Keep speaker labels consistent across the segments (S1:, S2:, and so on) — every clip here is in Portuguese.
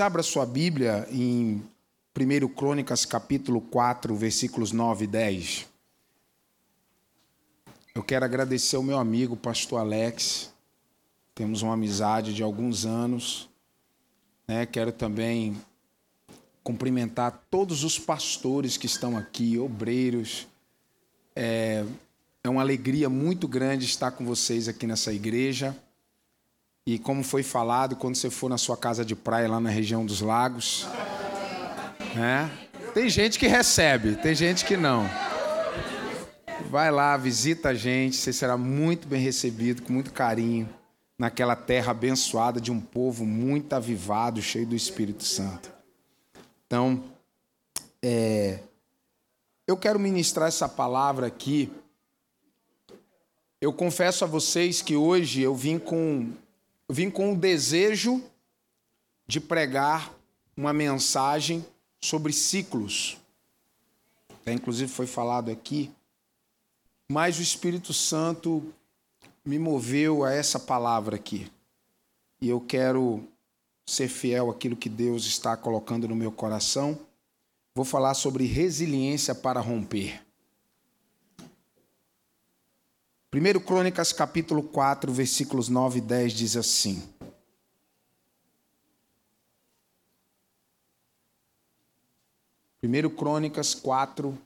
S1: Abra sua Bíblia em 1 Crônicas, capítulo 4, versículos 9 e 10. Eu quero agradecer ao meu amigo, pastor Alex. Temos uma amizade de alguns anos. Né? Quero também cumprimentar todos os pastores que estão aqui, obreiros. É, é uma alegria muito grande estar com vocês aqui nessa igreja. E como foi falado, quando você for na sua casa de praia lá na região dos lagos, né? Tem gente que recebe, tem gente que não. Vai lá, visita a gente, você será muito bem recebido, com muito carinho, naquela terra abençoada de um povo muito avivado, cheio do Espírito Santo. Então, é, eu quero ministrar essa palavra aqui. Eu confesso a vocês que hoje eu vim com eu vim com o desejo de pregar uma mensagem sobre ciclos. Até inclusive foi falado aqui. Mas o Espírito Santo me moveu a essa palavra aqui. E eu quero ser fiel àquilo que Deus está colocando no meu coração. Vou falar sobre resiliência para romper. 1 Crônicas capítulo 4, versículos 9 e 10 diz assim: Primeiro Crônicas 4,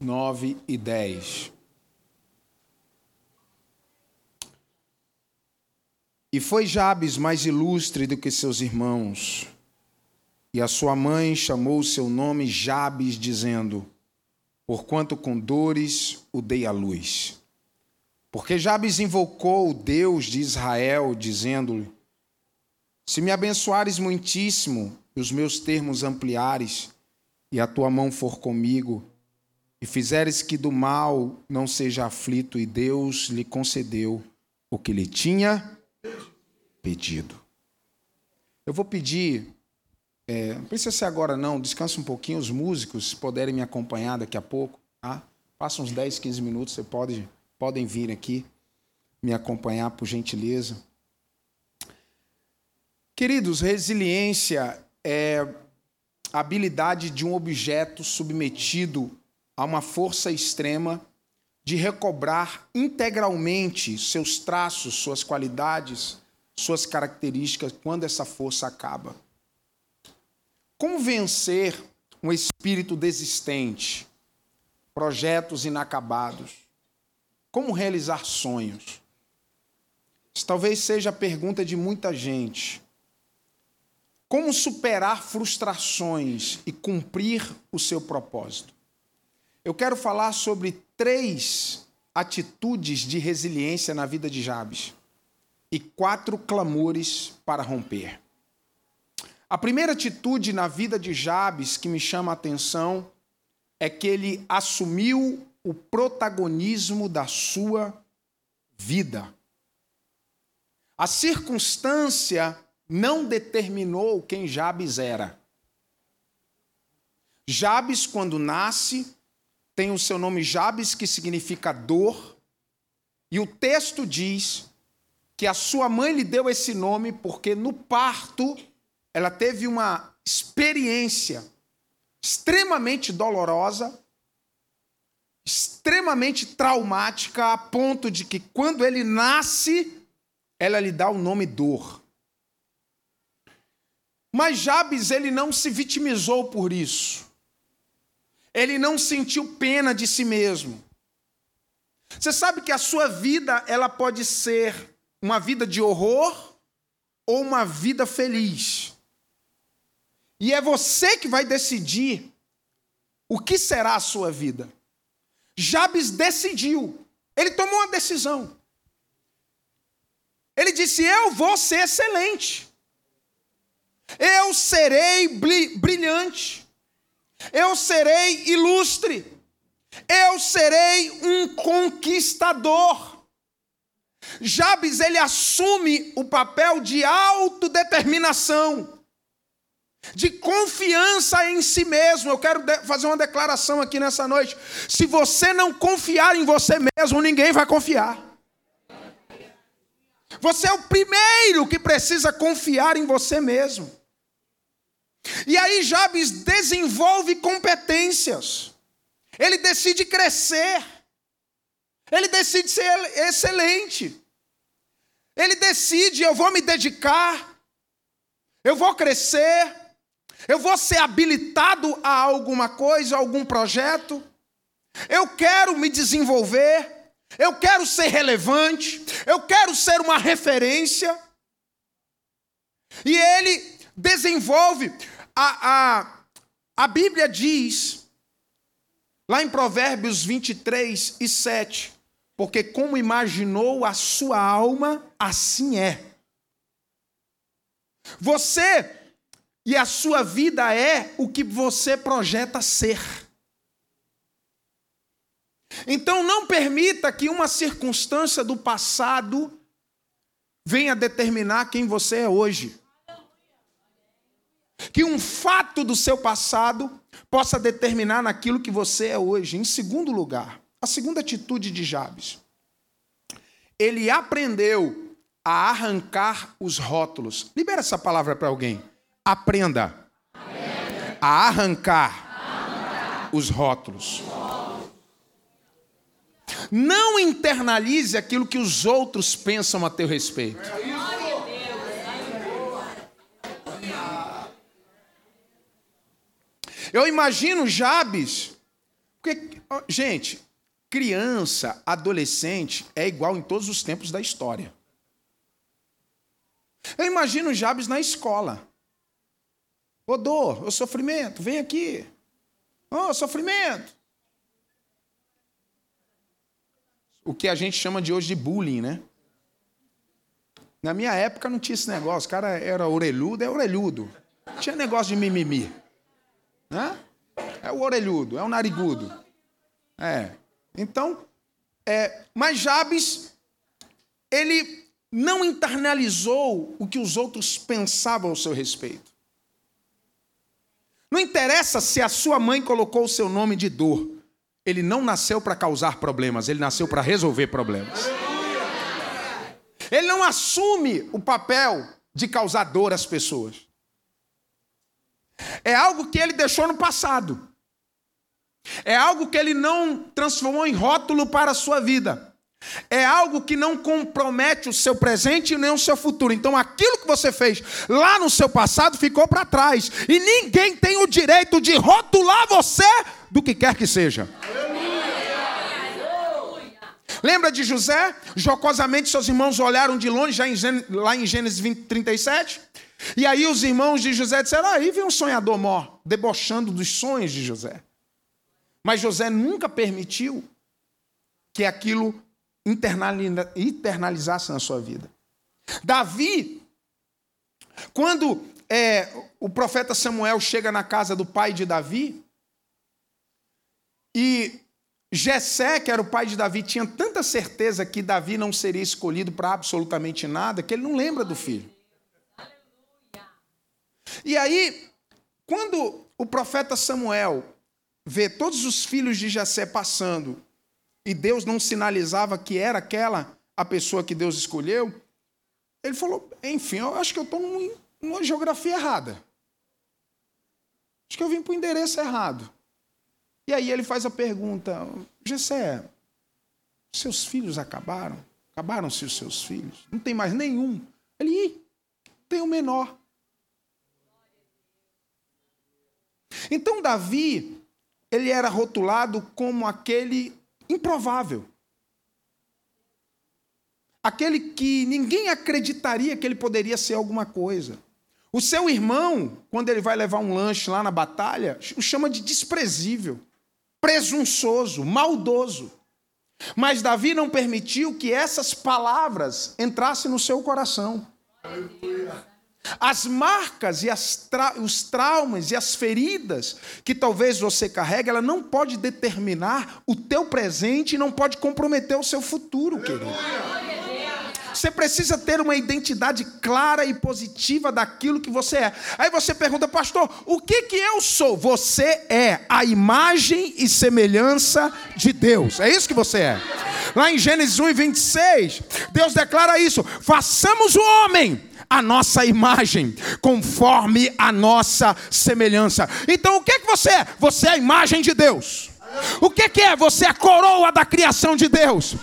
S1: 9 e 10. E foi Jabes mais ilustre do que seus irmãos. E a sua mãe chamou o seu nome Jabes, dizendo: Porquanto com dores o dei à luz. Porque Jabes invocou o Deus de Israel, dizendo-lhe: Se me abençoares muitíssimo e os meus termos ampliares, e a tua mão for comigo, e fizeres que do mal não seja aflito, e Deus lhe concedeu o que lhe tinha pedido. Eu vou pedir, é, não precisa ser agora não, descansa um pouquinho, os músicos, se puderem me acompanhar daqui a pouco, tá? Passa uns 10, 15 minutos, você pode podem vir aqui me acompanhar, por gentileza. Queridos, resiliência é a habilidade de um objeto submetido a uma força extrema de recobrar integralmente seus traços, suas qualidades, suas características quando essa força acaba. Como vencer um espírito desistente, projetos inacabados? Como realizar sonhos? Isso talvez seja a pergunta de muita gente. Como superar frustrações e cumprir o seu propósito? Eu quero falar sobre três atitudes de resiliência na vida de Jabes e quatro clamores para romper. A primeira atitude na vida de Jabes que me chama a atenção é que ele assumiu o protagonismo da sua vida. A circunstância não determinou quem Jabes era. Jabes, quando nasce, tem o seu nome Jabes, que significa dor, e o texto diz que a sua mãe lhe deu esse nome porque no parto ela teve uma experiência extremamente dolorosa extremamente traumática a ponto de que quando ele nasce, ela lhe dá o nome dor. Mas Jabes ele não se vitimizou por isso. Ele não sentiu pena de si mesmo. Você sabe que a sua vida ela pode ser uma vida de horror ou uma vida feliz. E é você que vai decidir o que será a sua vida. Jabes decidiu. Ele tomou uma decisão. Ele disse: Eu vou ser excelente. Eu serei brilhante. Eu serei ilustre. Eu serei um conquistador. Jabes ele assume o papel de autodeterminação de confiança em si mesmo. Eu quero fazer uma declaração aqui nessa noite. Se você não confiar em você mesmo, ninguém vai confiar. Você é o primeiro que precisa confiar em você mesmo. E aí Jabes desenvolve competências. Ele decide crescer. Ele decide ser excelente. Ele decide, eu vou me dedicar. Eu vou crescer. Eu vou ser habilitado a alguma coisa, a algum projeto. Eu quero me desenvolver. Eu quero ser relevante. Eu quero ser uma referência. E ele desenvolve. A, a, a Bíblia diz, lá em Provérbios 23 e 7, porque como imaginou a sua alma, assim é. Você e a sua vida é o que você projeta ser. Então não permita que uma circunstância do passado venha determinar quem você é hoje. Que um fato do seu passado possa determinar naquilo que você é hoje. Em segundo lugar, a segunda atitude de Jabes. Ele aprendeu a arrancar os rótulos. Libera essa palavra para alguém. Aprenda a arrancar os rótulos. Não internalize aquilo que os outros pensam a teu respeito. Eu imagino Jabes, porque, gente, criança, adolescente é igual em todos os tempos da história. Eu imagino Jabes na escola. Ô dor, ô sofrimento, vem aqui. Ô sofrimento. O que a gente chama de hoje de bullying, né? Na minha época não tinha esse negócio. O cara era orelhudo, é orelhudo. Não tinha negócio de mimimi. Né? É o orelhudo, é o narigudo. É. Então, é, mas Jabes, ele não internalizou o que os outros pensavam ao seu respeito. Não interessa se a sua mãe colocou o seu nome de dor. Ele não nasceu para causar problemas, ele nasceu para resolver problemas. Ele não assume o papel de causar dor às pessoas. É algo que ele deixou no passado. É algo que ele não transformou em rótulo para a sua vida. É algo que não compromete o seu presente nem o seu futuro. Então, aquilo que você fez lá no seu passado ficou para trás. E ninguém tem o direito de rotular você do que quer que seja. Lembra de José? Jocosamente seus irmãos olharam de longe, já em, lá em Gênesis 20, 37. E aí os irmãos de José disseram: ah, aí vem um sonhador mó, debochando dos sonhos de José. Mas José nunca permitiu que aquilo internalizasse na sua vida. Davi, quando é, o profeta Samuel chega na casa do pai de Davi, e Jessé, que era o pai de Davi, tinha tanta certeza que Davi não seria escolhido para absolutamente nada, que ele não lembra do filho. E aí, quando o profeta Samuel vê todos os filhos de Jessé passando e Deus não sinalizava que era aquela a pessoa que Deus escolheu, ele falou: enfim, eu acho que eu estou numa geografia errada. Acho que eu vim para o endereço errado. E aí ele faz a pergunta: Jessé, seus filhos acabaram? Acabaram-se os seus filhos? Não tem mais nenhum. Ele, tem o menor. Então Davi, ele era rotulado como aquele improvável. Aquele que ninguém acreditaria que ele poderia ser alguma coisa. O seu irmão, quando ele vai levar um lanche lá na batalha, o chama de desprezível, presunçoso, maldoso. Mas Davi não permitiu que essas palavras entrassem no seu coração. Aleluia. As marcas e tra os traumas e as feridas que talvez você carregue, ela não pode determinar o teu presente e não pode comprometer o seu futuro, querido. Você precisa ter uma identidade clara e positiva daquilo que você é. Aí você pergunta, pastor, o que que eu sou? Você é a imagem e semelhança de Deus. É isso que você é. Lá em Gênesis 1 e 26, Deus declara isso: façamos o homem a nossa imagem, conforme a nossa semelhança. Então o que, é que você é? Você é a imagem de Deus. O que, que é? Você é a coroa da criação de Deus.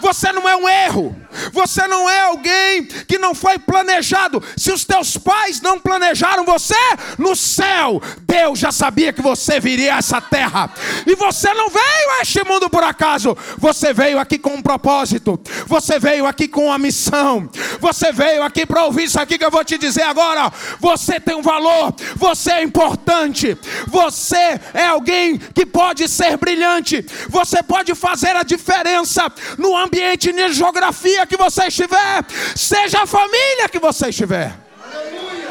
S1: Você não é um erro. Você não é alguém que não foi planejado. Se os teus pais não planejaram você, no céu, Deus já sabia que você viria a essa terra. E você não veio a este mundo por acaso. Você veio aqui com um propósito. Você veio aqui com uma missão. Você veio aqui para ouvir isso aqui que eu vou te dizer agora. Você tem um valor. Você é importante. Você é alguém que pode ser brilhante. Você pode fazer a diferença no ambiente de geografia que você estiver, seja a família que você estiver. Aleluia.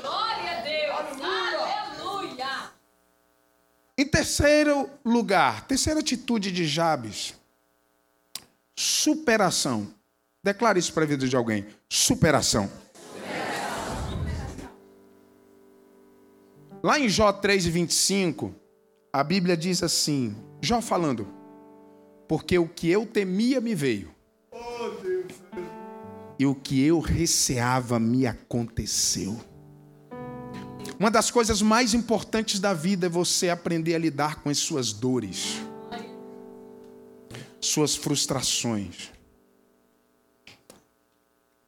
S1: Glória a Deus. Aleluia. Em terceiro lugar, terceira atitude de Jabes, superação. Declare isso para a vida de alguém. Superação. Lá em Jó 3,25, a Bíblia diz assim: Jó falando, porque o que eu temia me veio, e o que eu receava me aconteceu. Uma das coisas mais importantes da vida é você aprender a lidar com as suas dores, suas frustrações.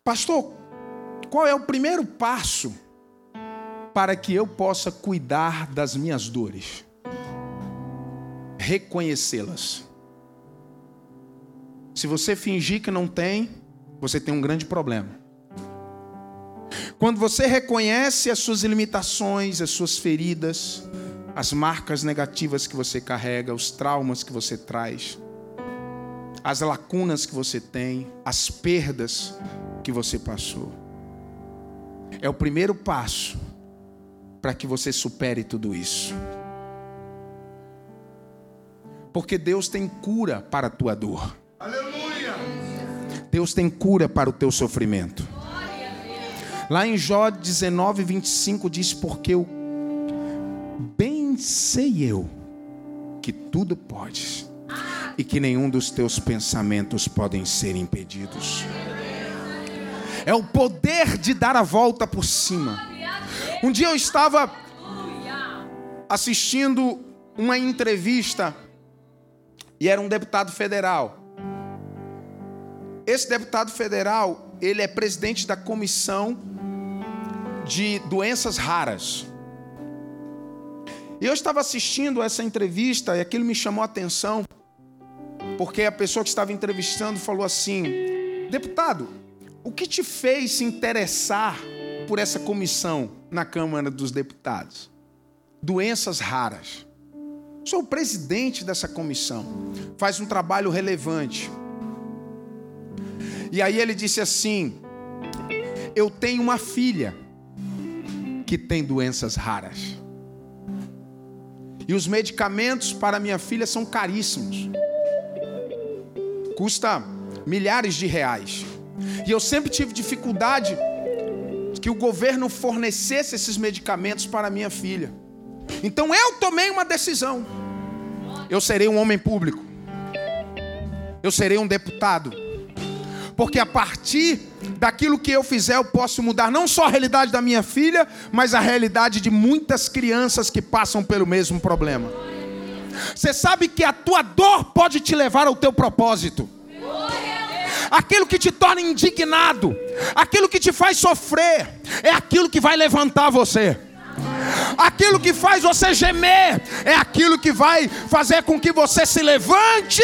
S1: Pastor, qual é o primeiro passo para que eu possa cuidar das minhas dores? Reconhecê-las. Se você fingir que não tem, você tem um grande problema. Quando você reconhece as suas limitações, as suas feridas, as marcas negativas que você carrega, os traumas que você traz, as lacunas que você tem, as perdas que você passou. É o primeiro passo para que você supere tudo isso. Porque Deus tem cura para a tua dor. Aleluia! Deus tem cura para o teu sofrimento. Lá em Jó 19, 25 diz: Porque eu bem sei eu que tudo podes e que nenhum dos teus pensamentos podem ser impedidos. É o poder de dar a volta por cima. Um dia eu estava assistindo uma entrevista e era um deputado federal. Esse deputado federal, ele é presidente da comissão de doenças raras. Eu estava assistindo essa entrevista e aquilo me chamou a atenção, porque a pessoa que estava entrevistando falou assim: Deputado, o que te fez se interessar por essa comissão na Câmara dos Deputados? Doenças raras. Sou o presidente dessa comissão. Faz um trabalho relevante. E aí ele disse assim: Eu tenho uma filha que tem doenças raras. E os medicamentos para minha filha são caríssimos. Custa milhares de reais. E eu sempre tive dificuldade que o governo fornecesse esses medicamentos para minha filha. Então eu tomei uma decisão. Eu serei um homem público. Eu serei um deputado. Porque a partir daquilo que eu fizer, eu posso mudar não só a realidade da minha filha, mas a realidade de muitas crianças que passam pelo mesmo problema. Você sabe que a tua dor pode te levar ao teu propósito. Aquilo que te torna indignado, aquilo que te faz sofrer, é aquilo que vai levantar você. Aquilo que faz você gemer é aquilo que vai fazer com que você se levante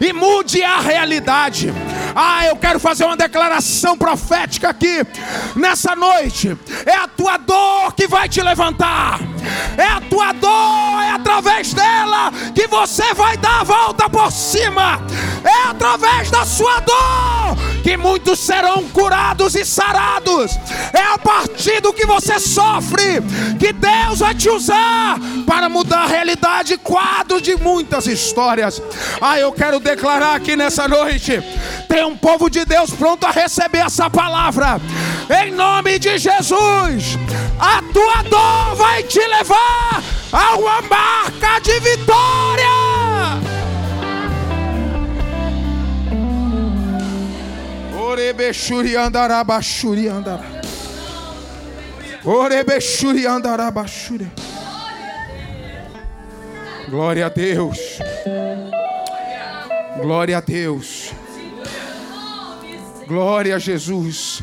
S1: e mude a realidade. Ah, eu quero fazer uma declaração profética aqui nessa noite. É a tua dor que vai te levantar. É a tua dor, é através dela que você vai dar a volta por cima. É através da sua dor que muitos serão curados e sarados. É a partir do que você sofre que Deus vai te usar para mudar a realidade, quadro de muitas histórias. Ah, eu quero declarar aqui nessa noite: tem um povo de Deus pronto a receber essa palavra, em nome de Jesus. A tua dor vai te levar a uma marca de vitória. Orebexuri andarabashuri andara. Orebexuri andarabashuri. Glória a Deus. Glória a Deus. Glória a Jesus.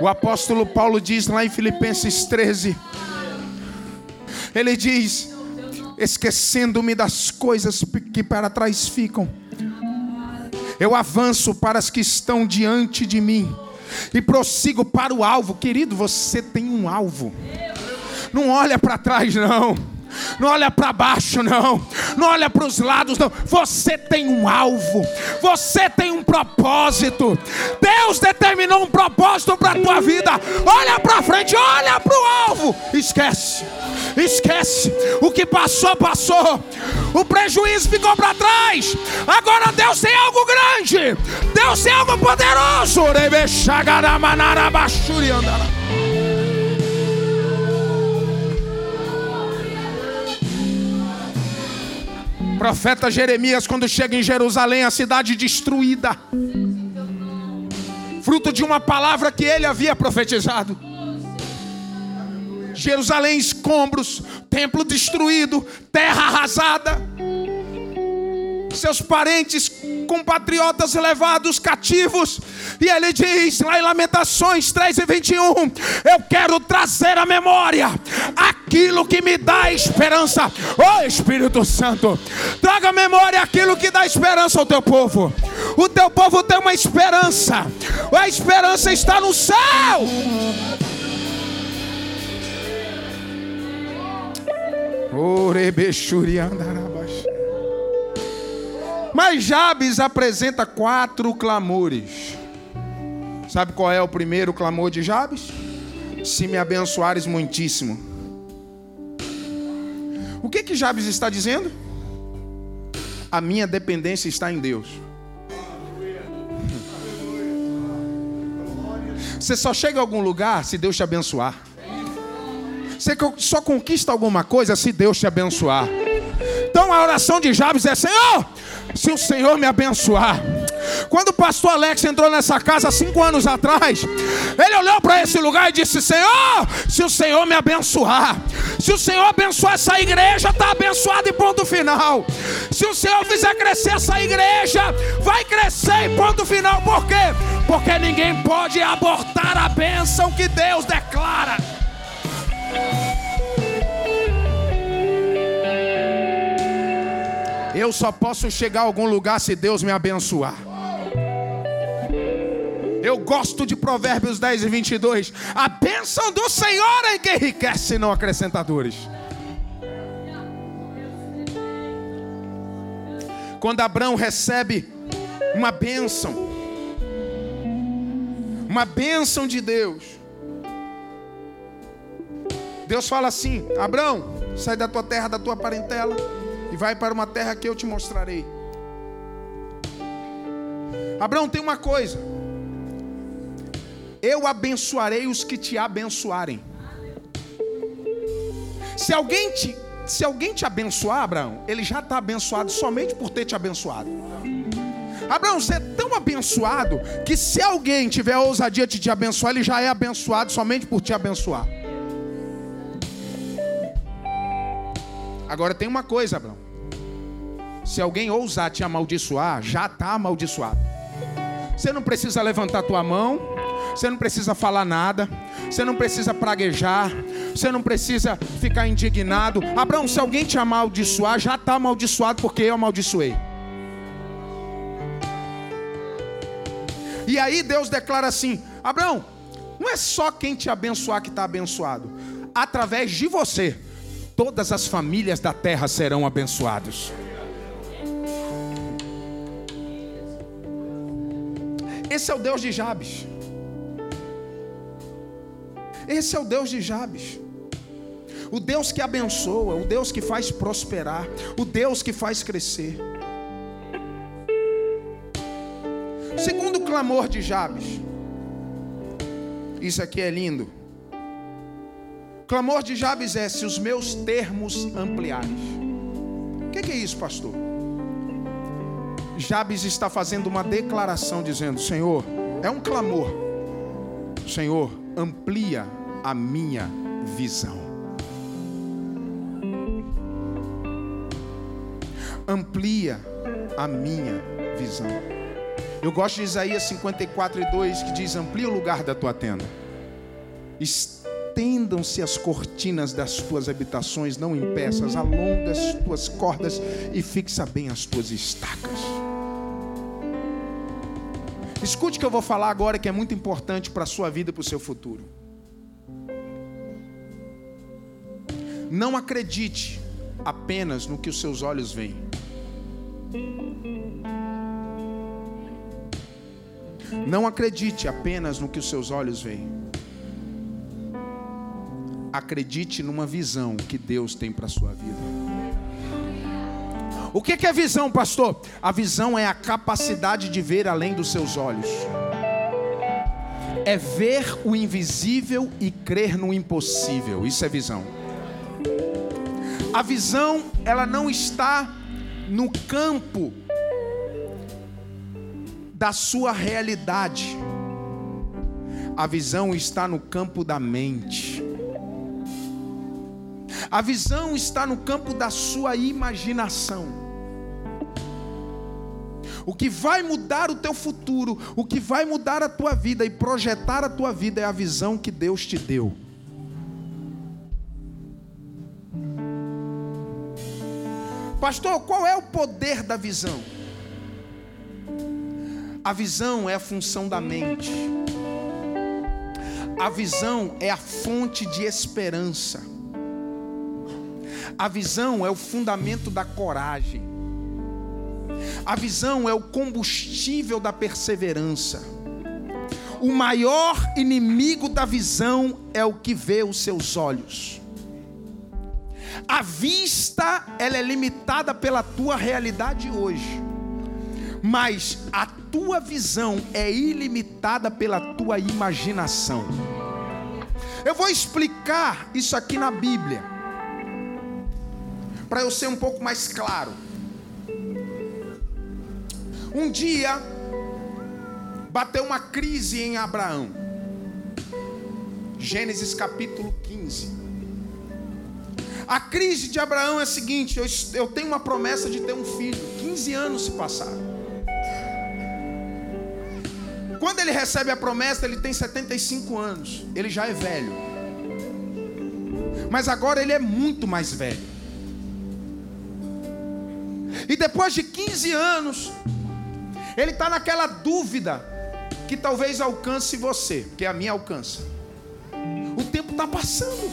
S1: O apóstolo Paulo diz lá em Filipenses 13: ele diz: esquecendo-me das coisas que para trás ficam, eu avanço para as que estão diante de mim e prossigo para o alvo. Querido, você tem um alvo. Não olha para trás, não. Não olha para baixo, não. Não olha para os lados, não. Você tem um alvo. Você tem um propósito. Deus determinou um propósito para a tua vida. Olha para frente, olha para o alvo. Esquece. Esquece. O que passou, passou. O prejuízo ficou para trás. Agora Deus tem algo grande. Deus tem algo poderoso. Profeta Jeremias, quando chega em Jerusalém, a cidade destruída, fruto de uma palavra que ele havia profetizado. Jerusalém escombros, templo destruído, terra arrasada, seus parentes compatriotas levados cativos. E ele diz lá em Lamentações 3 e 21: Eu quero trazer à memória aquilo que me dá esperança. Oh Espírito Santo, traga à memória aquilo que dá esperança ao teu povo. O teu povo tem uma esperança, a esperança está no céu. Mas Jabes apresenta quatro clamores. Sabe qual é o primeiro clamor de Jabes? Se me abençoares muitíssimo. O que que Jabes está dizendo? A minha dependência está em Deus. Você só chega a algum lugar se Deus te abençoar. Você só conquista alguma coisa se Deus te abençoar. Então a oração de Jabes é: Senhor, se o Senhor me abençoar. Quando o pastor Alex entrou nessa casa cinco anos atrás, ele olhou para esse lugar e disse: Senhor, se o Senhor me abençoar, se o Senhor abençoar essa igreja, está abençoado e ponto final. Se o Senhor fizer crescer essa igreja, vai crescer e ponto final. Por quê? Porque ninguém pode abortar a bênção que Deus declara. Eu só posso chegar a algum lugar se Deus me abençoar. Eu gosto de Provérbios 10 e 22. A bênção do Senhor é que enriquece, não acrescentadores. Quando Abraão recebe uma bênção, uma bênção de Deus, Deus fala assim: Abraão, sai da tua terra, da tua parentela, vai para uma terra que eu te mostrarei. Abraão, tem uma coisa: eu abençoarei os que te abençoarem. Se alguém te, se alguém te abençoar, Abraão, ele já está abençoado somente por ter te abençoado. Abraão, você é tão abençoado que se alguém tiver a ousadia de te abençoar, ele já é abençoado somente por te abençoar. Agora tem uma coisa, Abraão. Se alguém ousar te amaldiçoar, já está amaldiçoado. Você não precisa levantar tua mão, você não precisa falar nada, você não precisa praguejar, você não precisa ficar indignado. Abraão, se alguém te amaldiçoar, já está amaldiçoado porque eu amaldiçoei. E aí Deus declara assim: Abraão, não é só quem te abençoar que está abençoado, através de você todas as famílias da terra serão abençoadas. Esse é o Deus de Jabes. Esse é o Deus de Jabes. O Deus que abençoa, o Deus que faz prosperar, o Deus que faz crescer. Segundo clamor de Jabes. Isso aqui é lindo clamor de Jabes é: se os meus termos ampliares. O que é isso, pastor? Jabes está fazendo uma declaração dizendo: Senhor, é um clamor. Senhor, amplia a minha visão. Amplia a minha visão. Eu gosto de Isaías 54 e 2 que diz: Amplia o lugar da tua tenda. Estendam-se as cortinas das tuas habitações, não impeças, alonga as tuas cordas e fixa bem as tuas estacas. Escute o que eu vou falar agora, que é muito importante para a sua vida e para o seu futuro. Não acredite apenas no que os seus olhos veem. Não acredite apenas no que os seus olhos veem. Acredite numa visão que Deus tem para a sua vida. O que é visão, pastor? A visão é a capacidade de ver além dos seus olhos. É ver o invisível e crer no impossível. Isso é visão. A visão, ela não está no campo da sua realidade. A visão está no campo da mente. A visão está no campo da sua imaginação. O que vai mudar o teu futuro, o que vai mudar a tua vida e projetar a tua vida é a visão que Deus te deu. Pastor, qual é o poder da visão? A visão é a função da mente. A visão é a fonte de esperança. A visão é o fundamento da coragem. A visão é o combustível da perseverança. O maior inimigo da visão é o que vê os seus olhos. A vista, ela é limitada pela tua realidade hoje. Mas a tua visão é ilimitada pela tua imaginação. Eu vou explicar isso aqui na Bíblia. Para eu ser um pouco mais claro. Um dia, bateu uma crise em Abraão. Gênesis capítulo 15. A crise de Abraão é a seguinte: eu, eu tenho uma promessa de ter um filho. 15 anos se passaram. Quando ele recebe a promessa, ele tem 75 anos. Ele já é velho. Mas agora ele é muito mais velho. E depois de 15 anos, ele está naquela dúvida que talvez alcance você, que a minha alcança. O tempo está passando.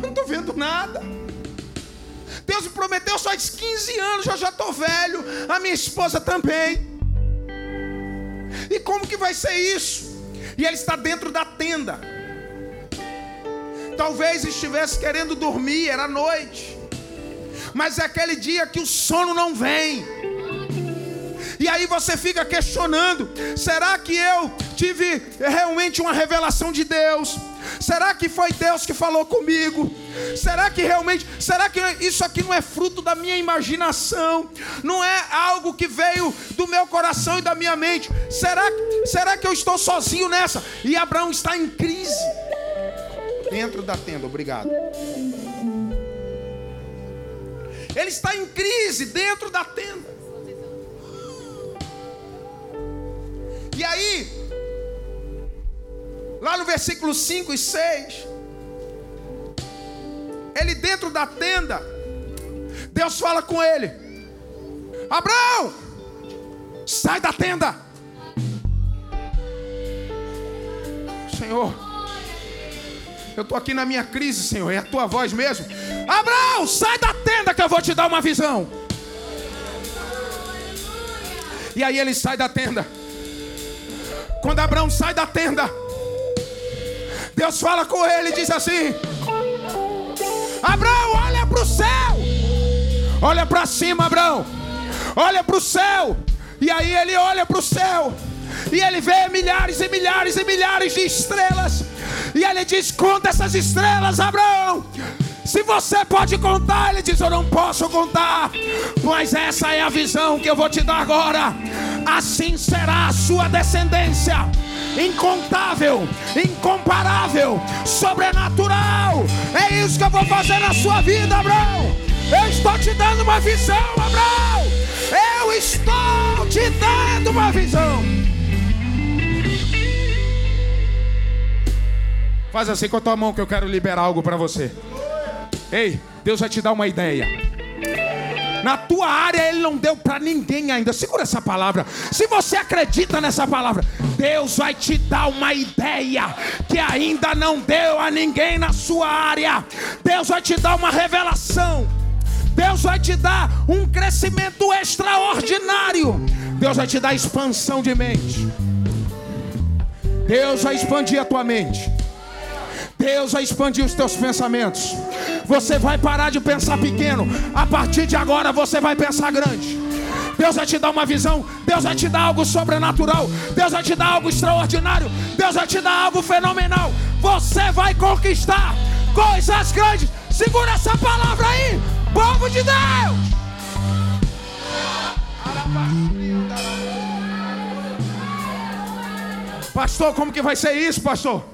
S1: Não estou vendo nada. Deus me prometeu só 15 anos, eu já estou velho. A minha esposa também. E como que vai ser isso? E ele está dentro da tenda. Talvez estivesse querendo dormir, era noite. Mas é aquele dia que o sono não vem. E aí você fica questionando: será que eu tive realmente uma revelação de Deus? Será que foi Deus que falou comigo? Será que realmente, será que isso aqui não é fruto da minha imaginação? Não é algo que veio do meu coração e da minha mente? Será, será que eu estou sozinho nessa? E Abraão está em crise dentro da tenda, obrigado. Ele está em crise dentro da tenda. E aí, lá no versículo 5 e 6, ele dentro da tenda, Deus fala com ele: Abraão, sai da tenda. Senhor, eu estou aqui na minha crise, Senhor, é a tua voz mesmo. Abraão, sai da tenda que eu vou te dar uma visão. E aí ele sai da tenda. Quando Abraão sai da tenda, Deus fala com ele e diz assim: Abraão, olha para o céu, olha para cima, Abraão, olha para o céu. E aí ele olha para o céu e ele vê milhares e milhares e milhares de estrelas. E ele diz: Conta essas estrelas, Abraão. Se você pode contar, ele diz: Eu não posso contar, mas essa é a visão que eu vou te dar agora. Assim será a sua descendência incontável, incomparável, sobrenatural. É isso que eu vou fazer na sua vida, Abraão. Eu estou te dando uma visão, Abraão. Eu estou te dando uma visão. Faz assim com a tua mão que eu quero liberar algo para você. Ei, Deus vai te dar uma ideia. Na tua área ele não deu para ninguém ainda. Segura essa palavra. Se você acredita nessa palavra, Deus vai te dar uma ideia que ainda não deu a ninguém na sua área. Deus vai te dar uma revelação. Deus vai te dar um crescimento extraordinário. Deus vai te dar expansão de mente. Deus vai expandir a tua mente. Deus vai expandir os teus pensamentos. Você vai parar de pensar pequeno. A partir de agora você vai pensar grande. Deus vai te dar uma visão. Deus vai te dar algo sobrenatural. Deus vai te dar algo extraordinário. Deus vai te dar algo fenomenal. Você vai conquistar coisas grandes. Segura essa palavra aí, povo de Deus. Pastor, como que vai ser isso, pastor?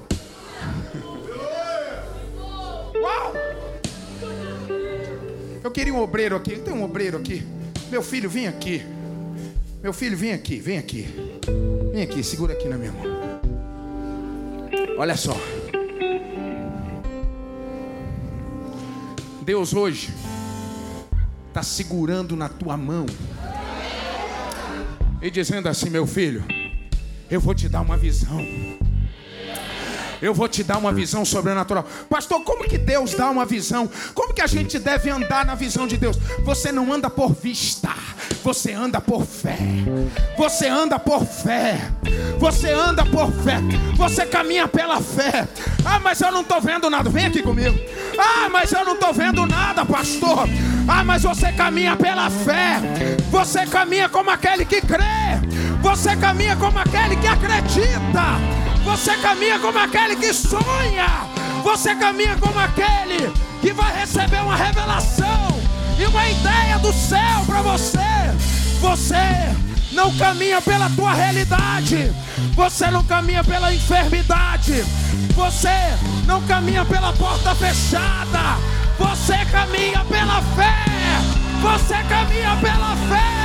S1: Eu queria um obreiro aqui. Tem um obreiro aqui. Meu filho, vem aqui. Meu filho, vem aqui, vem aqui. Vem aqui, segura aqui na minha mão. Olha só. Deus hoje está segurando na tua mão e dizendo assim: meu filho, eu vou te dar uma visão. Eu vou te dar uma visão sobrenatural. Pastor, como que Deus dá uma visão? Como que a gente deve andar na visão de Deus? Você não anda por vista, você anda por fé. Você anda por fé. Você anda por fé. Você caminha pela fé. Ah, mas eu não estou vendo nada. Vem aqui comigo. Ah, mas eu não estou vendo nada, pastor. Ah, mas você caminha pela fé. Você caminha como aquele que crê. Você caminha como aquele que acredita. Você caminha como aquele que sonha. Você caminha como aquele que vai receber uma revelação e uma ideia do céu para você. Você não caminha pela tua realidade. Você não caminha pela enfermidade. Você não caminha pela porta fechada. Você caminha pela fé. Você caminha pela fé.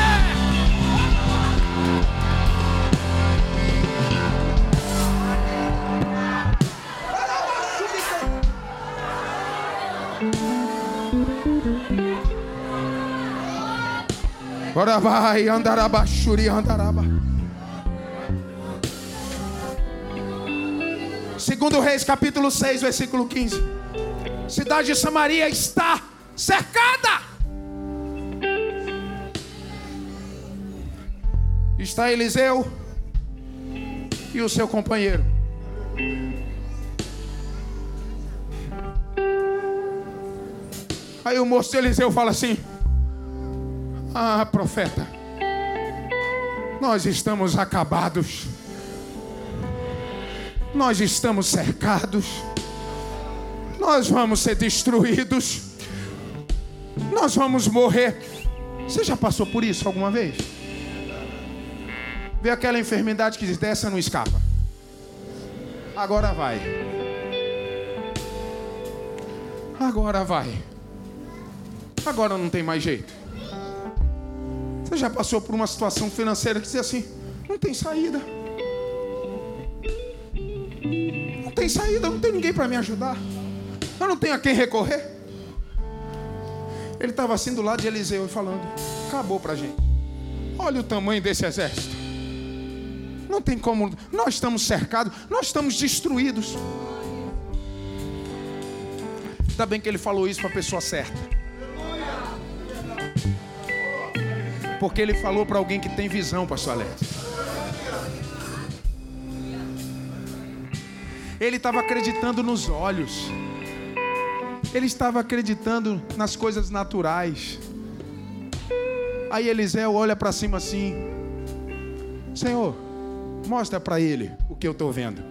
S1: Ora vai, andaraba, xuri, andaraba. Segundo Reis, capítulo 6, versículo 15. Cidade de Samaria está cercada. Está Eliseu e o seu companheiro. Aí o moço Eliseu fala assim: ah, profeta, nós estamos acabados, nós estamos cercados, nós vamos ser destruídos, nós vamos morrer. Você já passou por isso alguma vez? Vê aquela enfermidade que diz: dessa não escapa, agora vai, agora vai, agora não tem mais jeito. Você já passou por uma situação financeira que diz assim: não tem saída. Não tem saída, não tem ninguém para me ajudar. Eu não tenho a quem recorrer. Ele estava assim do lado de Eliseu falando: acabou para gente. Olha o tamanho desse exército. Não tem como. Nós estamos cercados, nós estamos destruídos. Ainda bem que ele falou isso para a pessoa certa. Porque ele falou para alguém que tem visão, pastor Alex. Ele estava acreditando nos olhos. Ele estava acreditando nas coisas naturais. Aí Eliseu olha para cima assim: Senhor, mostra para ele o que eu estou vendo.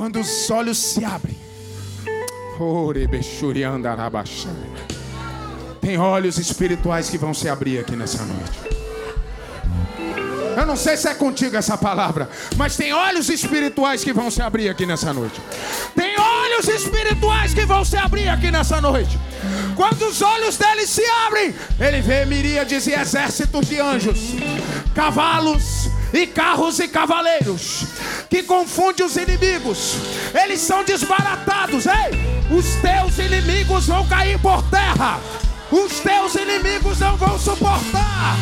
S1: quando os olhos se abrem. Tem olhos espirituais que vão se abrir aqui nessa noite. Eu não sei se é contigo essa palavra, mas tem olhos espirituais que vão se abrir aqui nessa noite. Tem olhos espirituais que vão se abrir aqui nessa noite. Quando os olhos dele se abrem, ele vê miríades e exércitos de anjos, cavalos e carros e cavaleiros, que confunde os inimigos. Eles são desbaratados, ei! Os teus inimigos vão cair por terra. Os teus inimigos não vão suportar.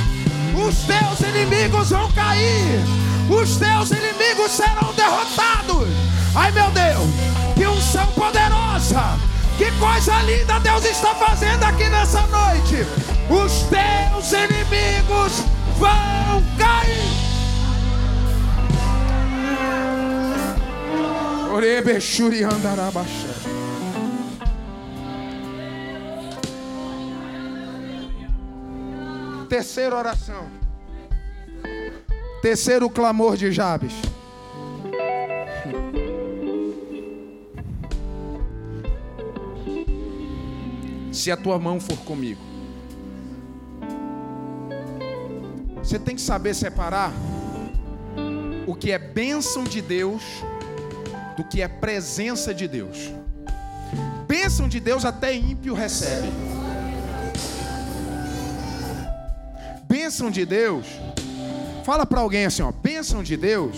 S1: Os teus inimigos vão cair. Os teus inimigos serão derrotados. Ai meu Deus, que unção poderosa. Que coisa linda Deus está fazendo aqui nessa noite. Os teus inimigos vão cair. Orebexuri andarabaxa. Terceira oração. Terceiro clamor de Jabes. Se a tua mão for comigo. Você tem que saber separar o que é bênção de Deus do que é presença de Deus. Bênção de Deus até ímpio recebe. Bênção de Deus, fala para alguém assim, ó, bênção de Deus,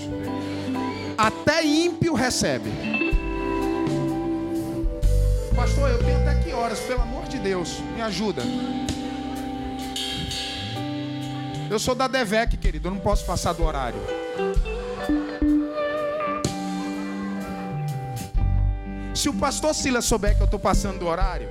S1: até ímpio recebe. Pastor, eu tenho até que horas, pelo amor de Deus, me ajuda. Eu sou da Devec, querido, eu não posso passar do horário. Se o pastor Silas souber que eu estou passando do horário,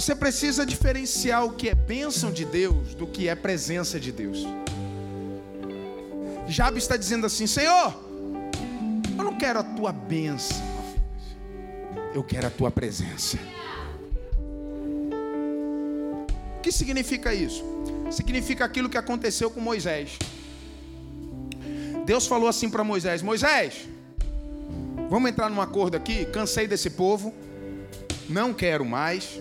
S1: você precisa diferenciar o que é bênção de Deus do que é presença de Deus. Jabe está dizendo assim: Senhor, eu não quero a tua bênção, eu quero a tua presença. O que significa isso? Significa aquilo que aconteceu com Moisés. Deus falou assim para Moisés: Moisés, vamos entrar num acordo aqui. Cansei desse povo não quero mais.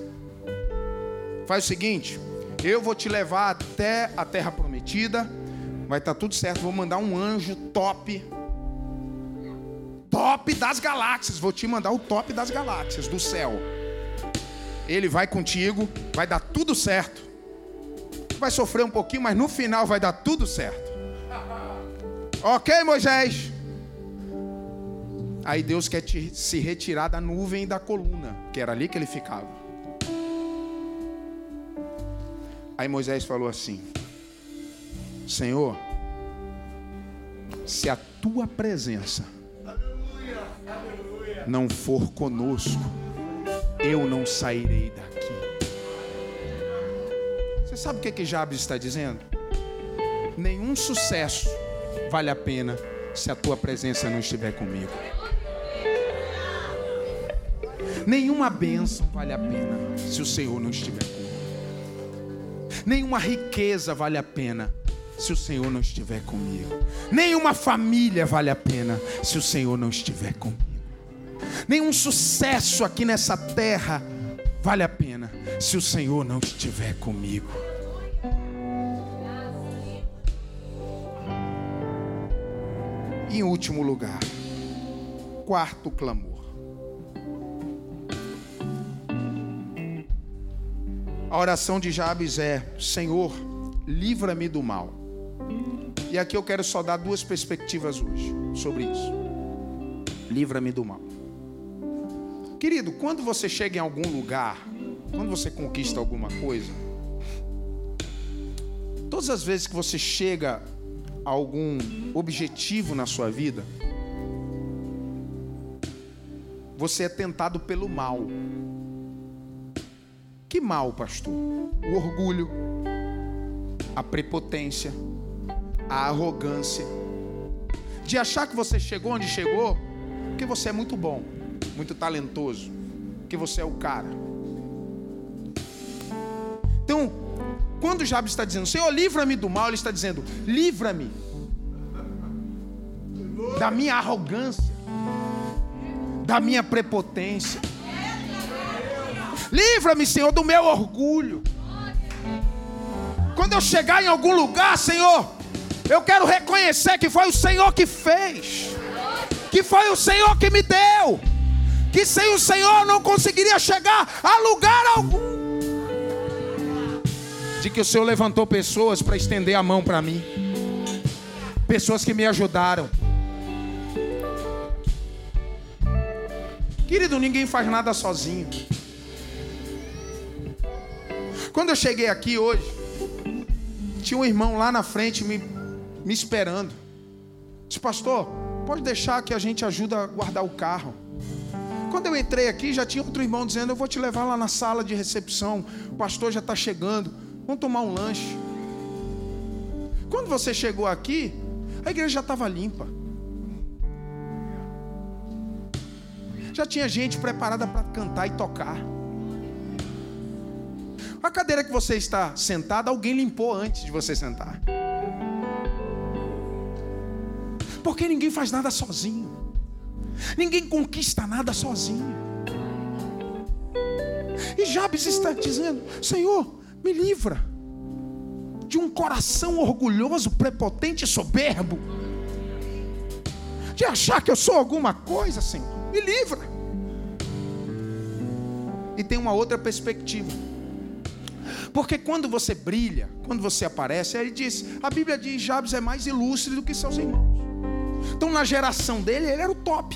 S1: Faz o seguinte, eu vou te levar até a terra prometida, vai estar tá tudo certo, vou mandar um anjo top. Top das galáxias, vou te mandar o top das galáxias do céu. Ele vai contigo, vai dar tudo certo. Vai sofrer um pouquinho, mas no final vai dar tudo certo. Ok, Moisés? Aí Deus quer te, se retirar da nuvem e da coluna, que era ali que ele ficava. Aí Moisés falou assim: Senhor, se a tua presença não for conosco, eu não sairei daqui. Você sabe o que, que Jabes está dizendo? Nenhum sucesso vale a pena se a tua presença não estiver comigo. Nenhuma bênção vale a pena se o Senhor não estiver comigo. Nenhuma riqueza vale a pena se o Senhor não estiver comigo. Nenhuma família vale a pena se o Senhor não estiver comigo. Nenhum sucesso aqui nessa terra vale a pena se o Senhor não estiver comigo. Em último lugar, quarto clamor. A oração de Jabes é: Senhor, livra-me do mal. E aqui eu quero só dar duas perspectivas hoje sobre isso. Livra-me do mal. Querido, quando você chega em algum lugar, quando você conquista alguma coisa, todas as vezes que você chega a algum objetivo na sua vida, você é tentado pelo mal. Que mal, pastor? O orgulho, a prepotência, a arrogância, de achar que você chegou onde chegou, porque você é muito bom, muito talentoso, porque você é o cara. Então, quando Jabes está dizendo, Senhor, livra-me do mal, ele está dizendo, livra-me da minha arrogância, da minha prepotência. Livra-me, Senhor, do meu orgulho. Quando eu chegar em algum lugar, Senhor, eu quero reconhecer que foi o Senhor que fez, que foi o Senhor que me deu, que sem o Senhor não conseguiria chegar a lugar algum. De que o Senhor levantou pessoas para estender a mão para mim, pessoas que me ajudaram. Querido, ninguém faz nada sozinho. Quando eu cheguei aqui hoje, tinha um irmão lá na frente me, me esperando. Disse, pastor, pode deixar que a gente ajuda a guardar o carro. Quando eu entrei aqui, já tinha outro irmão dizendo: Eu vou te levar lá na sala de recepção. O pastor já está chegando. Vamos tomar um lanche. Quando você chegou aqui, a igreja já estava limpa. Já tinha gente preparada para cantar e tocar. A cadeira que você está sentado, alguém limpou antes de você sentar. Porque ninguém faz nada sozinho. Ninguém conquista nada sozinho. E Jabes está dizendo: Senhor, me livra de um coração orgulhoso, prepotente e soberbo. De achar que eu sou alguma coisa, Senhor. Me livra. E tem uma outra perspectiva. Porque quando você brilha, quando você aparece, ele diz, a Bíblia diz, Jabes é mais ilustre do que seus irmãos. Então na geração dele, ele era o top.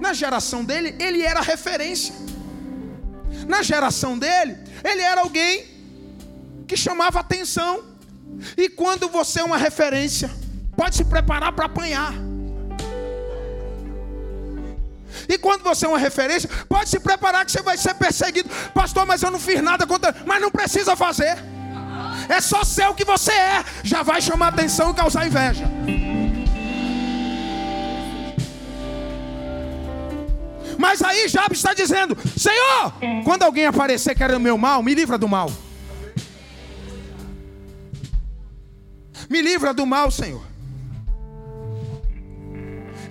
S1: Na geração dele, ele era referência. Na geração dele, ele era alguém que chamava atenção. E quando você é uma referência, pode se preparar para apanhar. E quando você é uma referência, pode se preparar que você vai ser perseguido. Pastor, mas eu não fiz nada contra. Mas não precisa fazer. É só ser o que você é. Já vai chamar atenção e causar inveja. Mas aí Jabes está dizendo: Senhor, quando alguém aparecer querendo meu mal, me livra do mal. Me livra do mal, Senhor.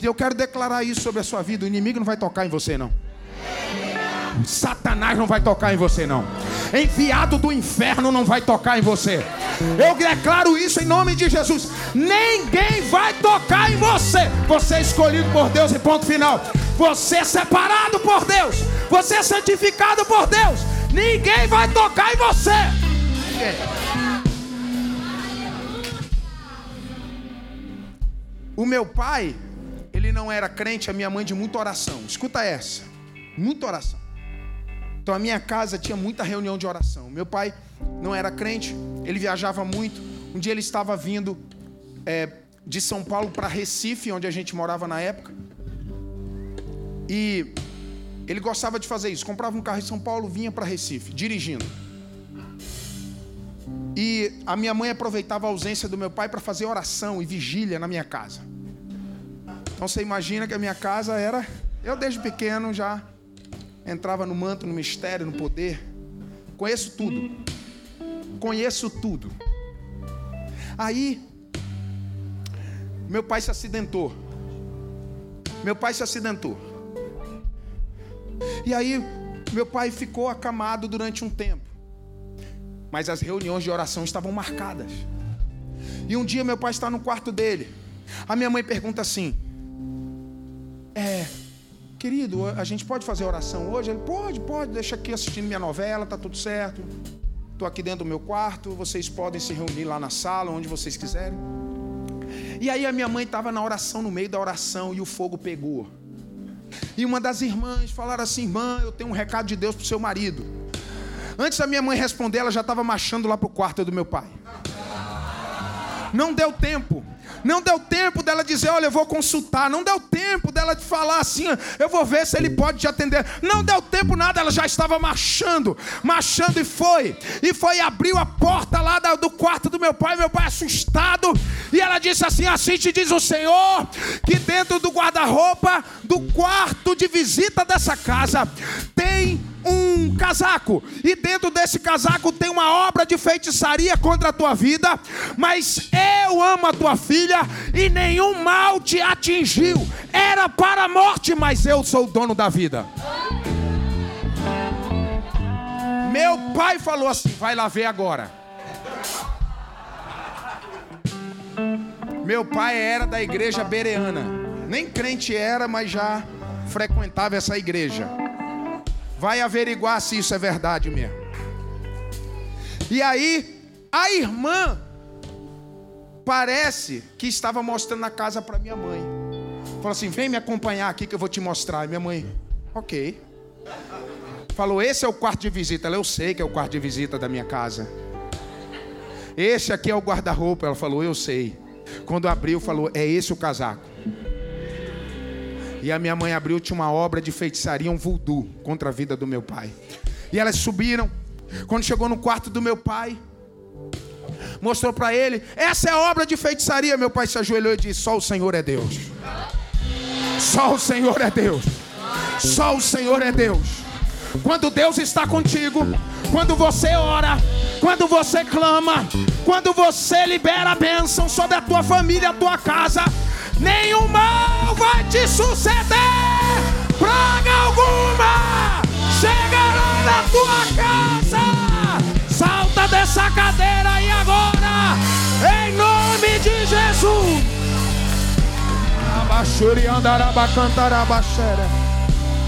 S1: E eu quero declarar isso sobre a sua vida: o inimigo não vai tocar em você, não. Satanás não vai tocar em você, não. Enviado do inferno não vai tocar em você. Eu declaro isso em nome de Jesus. Ninguém vai tocar em você. Você é escolhido por Deus e ponto final. Você é separado por Deus. Você é santificado por Deus. Ninguém vai tocar em você. O meu pai ele não era crente, a minha mãe de muita oração. Escuta essa, muita oração. Então a minha casa tinha muita reunião de oração. Meu pai não era crente, ele viajava muito. Um dia ele estava vindo é, de São Paulo para Recife, onde a gente morava na época. E ele gostava de fazer isso. Comprava um carro em São Paulo, vinha para Recife, dirigindo. E a minha mãe aproveitava a ausência do meu pai para fazer oração e vigília na minha casa. Então você imagina que a minha casa era. Eu desde pequeno já entrava no manto, no mistério, no poder. Conheço tudo. Conheço tudo. Aí, meu pai se acidentou. Meu pai se acidentou. E aí, meu pai ficou acamado durante um tempo. Mas as reuniões de oração estavam marcadas. E um dia meu pai está no quarto dele. A minha mãe pergunta assim: é, querido, a gente pode fazer oração hoje? Ele, pode, pode, deixa aqui assistindo minha novela, tá tudo certo. Estou aqui dentro do meu quarto, vocês podem se reunir lá na sala, onde vocês quiserem. E aí a minha mãe estava na oração, no meio da oração, e o fogo pegou. E uma das irmãs falaram assim: irmã, eu tenho um recado de Deus para o seu marido. Antes da minha mãe responder, ela já estava marchando lá para o quarto do meu pai. Não deu tempo Não deu tempo dela dizer, olha, eu vou consultar. Não deu tempo dela de falar assim, eu vou ver se ele pode te atender. Não deu tempo nada, ela já estava marchando, marchando e foi. E foi abriu a porta lá do quarto do meu pai, meu pai assustado. E ela disse assim: assim te diz o Senhor, que dentro do guarda-roupa do quarto de visita dessa casa tem um casaco, e dentro desse casaco tem uma obra de feitiçaria contra a tua vida, mas eu amo a tua filha e nenhum mal te atingiu. Era para a morte, mas eu sou o dono da vida. Meu pai falou assim: vai lá ver agora. Meu pai era da igreja bereana. Nem crente era, mas já frequentava essa igreja. Vai averiguar se isso é verdade mesmo. E aí, a irmã parece que estava mostrando a casa para minha mãe. Falou assim: vem me acompanhar aqui que eu vou te mostrar. E minha mãe, ok. Falou: esse é o quarto de visita. Ela, eu sei que é o quarto de visita da minha casa. Esse aqui é o guarda-roupa. Ela falou: eu sei. Quando abriu, falou: é esse o casaco. E a minha mãe abriu, tinha uma obra de feitiçaria, um voodoo contra a vida do meu pai. E elas subiram. Quando chegou no quarto do meu pai, mostrou para ele: essa é a obra de feitiçaria. Meu pai se ajoelhou e disse: Só o Senhor é Deus. Só o Senhor é Deus. Só o Senhor é Deus. Quando Deus está contigo, quando você ora, quando você clama, quando você libera a bênção sobre a tua família, a tua casa, nenhum mal vai te suceder, praga alguma chegará na tua casa. Salta dessa cadeira e agora, em nome de Jesus. Abachuri andaraba cantarabaxera.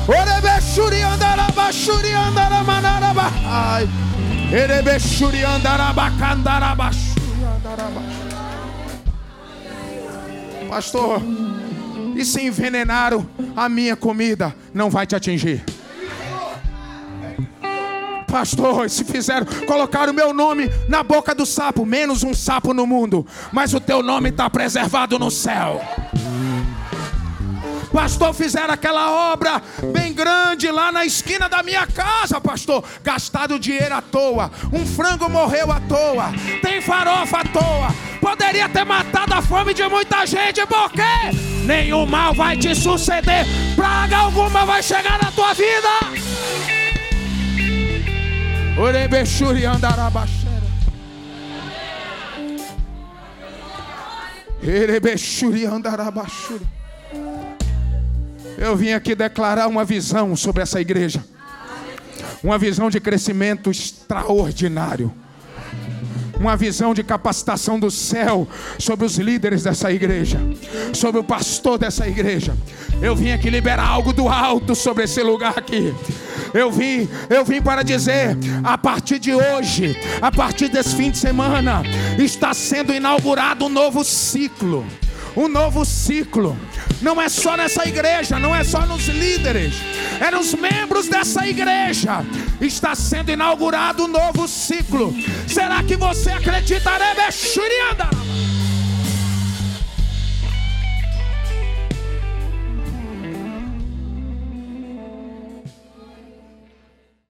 S1: Orebexuri andarabachuri andaramanaraba. Ai. Erebexuri andaraba candarabachuri andarabachuri. Pastor, e se envenenaram a minha comida, não vai te atingir. Pastor, se fizeram, colocaram o meu nome na boca do sapo, menos um sapo no mundo, mas o teu nome está preservado no céu. Pastor, fizeram aquela obra bem grande lá na esquina da minha casa, pastor. Gastado dinheiro à toa. Um frango morreu à toa. Tem farofa à toa. Poderia ter matado a fome de muita gente, porque nenhum mal vai te suceder. Praga alguma vai chegar na tua vida. Eu vim aqui declarar uma visão sobre essa igreja. Uma visão de crescimento extraordinário. Uma visão de capacitação do céu sobre os líderes dessa igreja, sobre o pastor dessa igreja. Eu vim aqui liberar algo do alto sobre esse lugar aqui. Eu vim, eu vim para dizer, a partir de hoje, a partir desse fim de semana, está sendo inaugurado um novo ciclo um novo ciclo. Não é só nessa igreja, não é só nos líderes, é nos membros dessa igreja. Está sendo inaugurado um novo ciclo. Será que você acredita?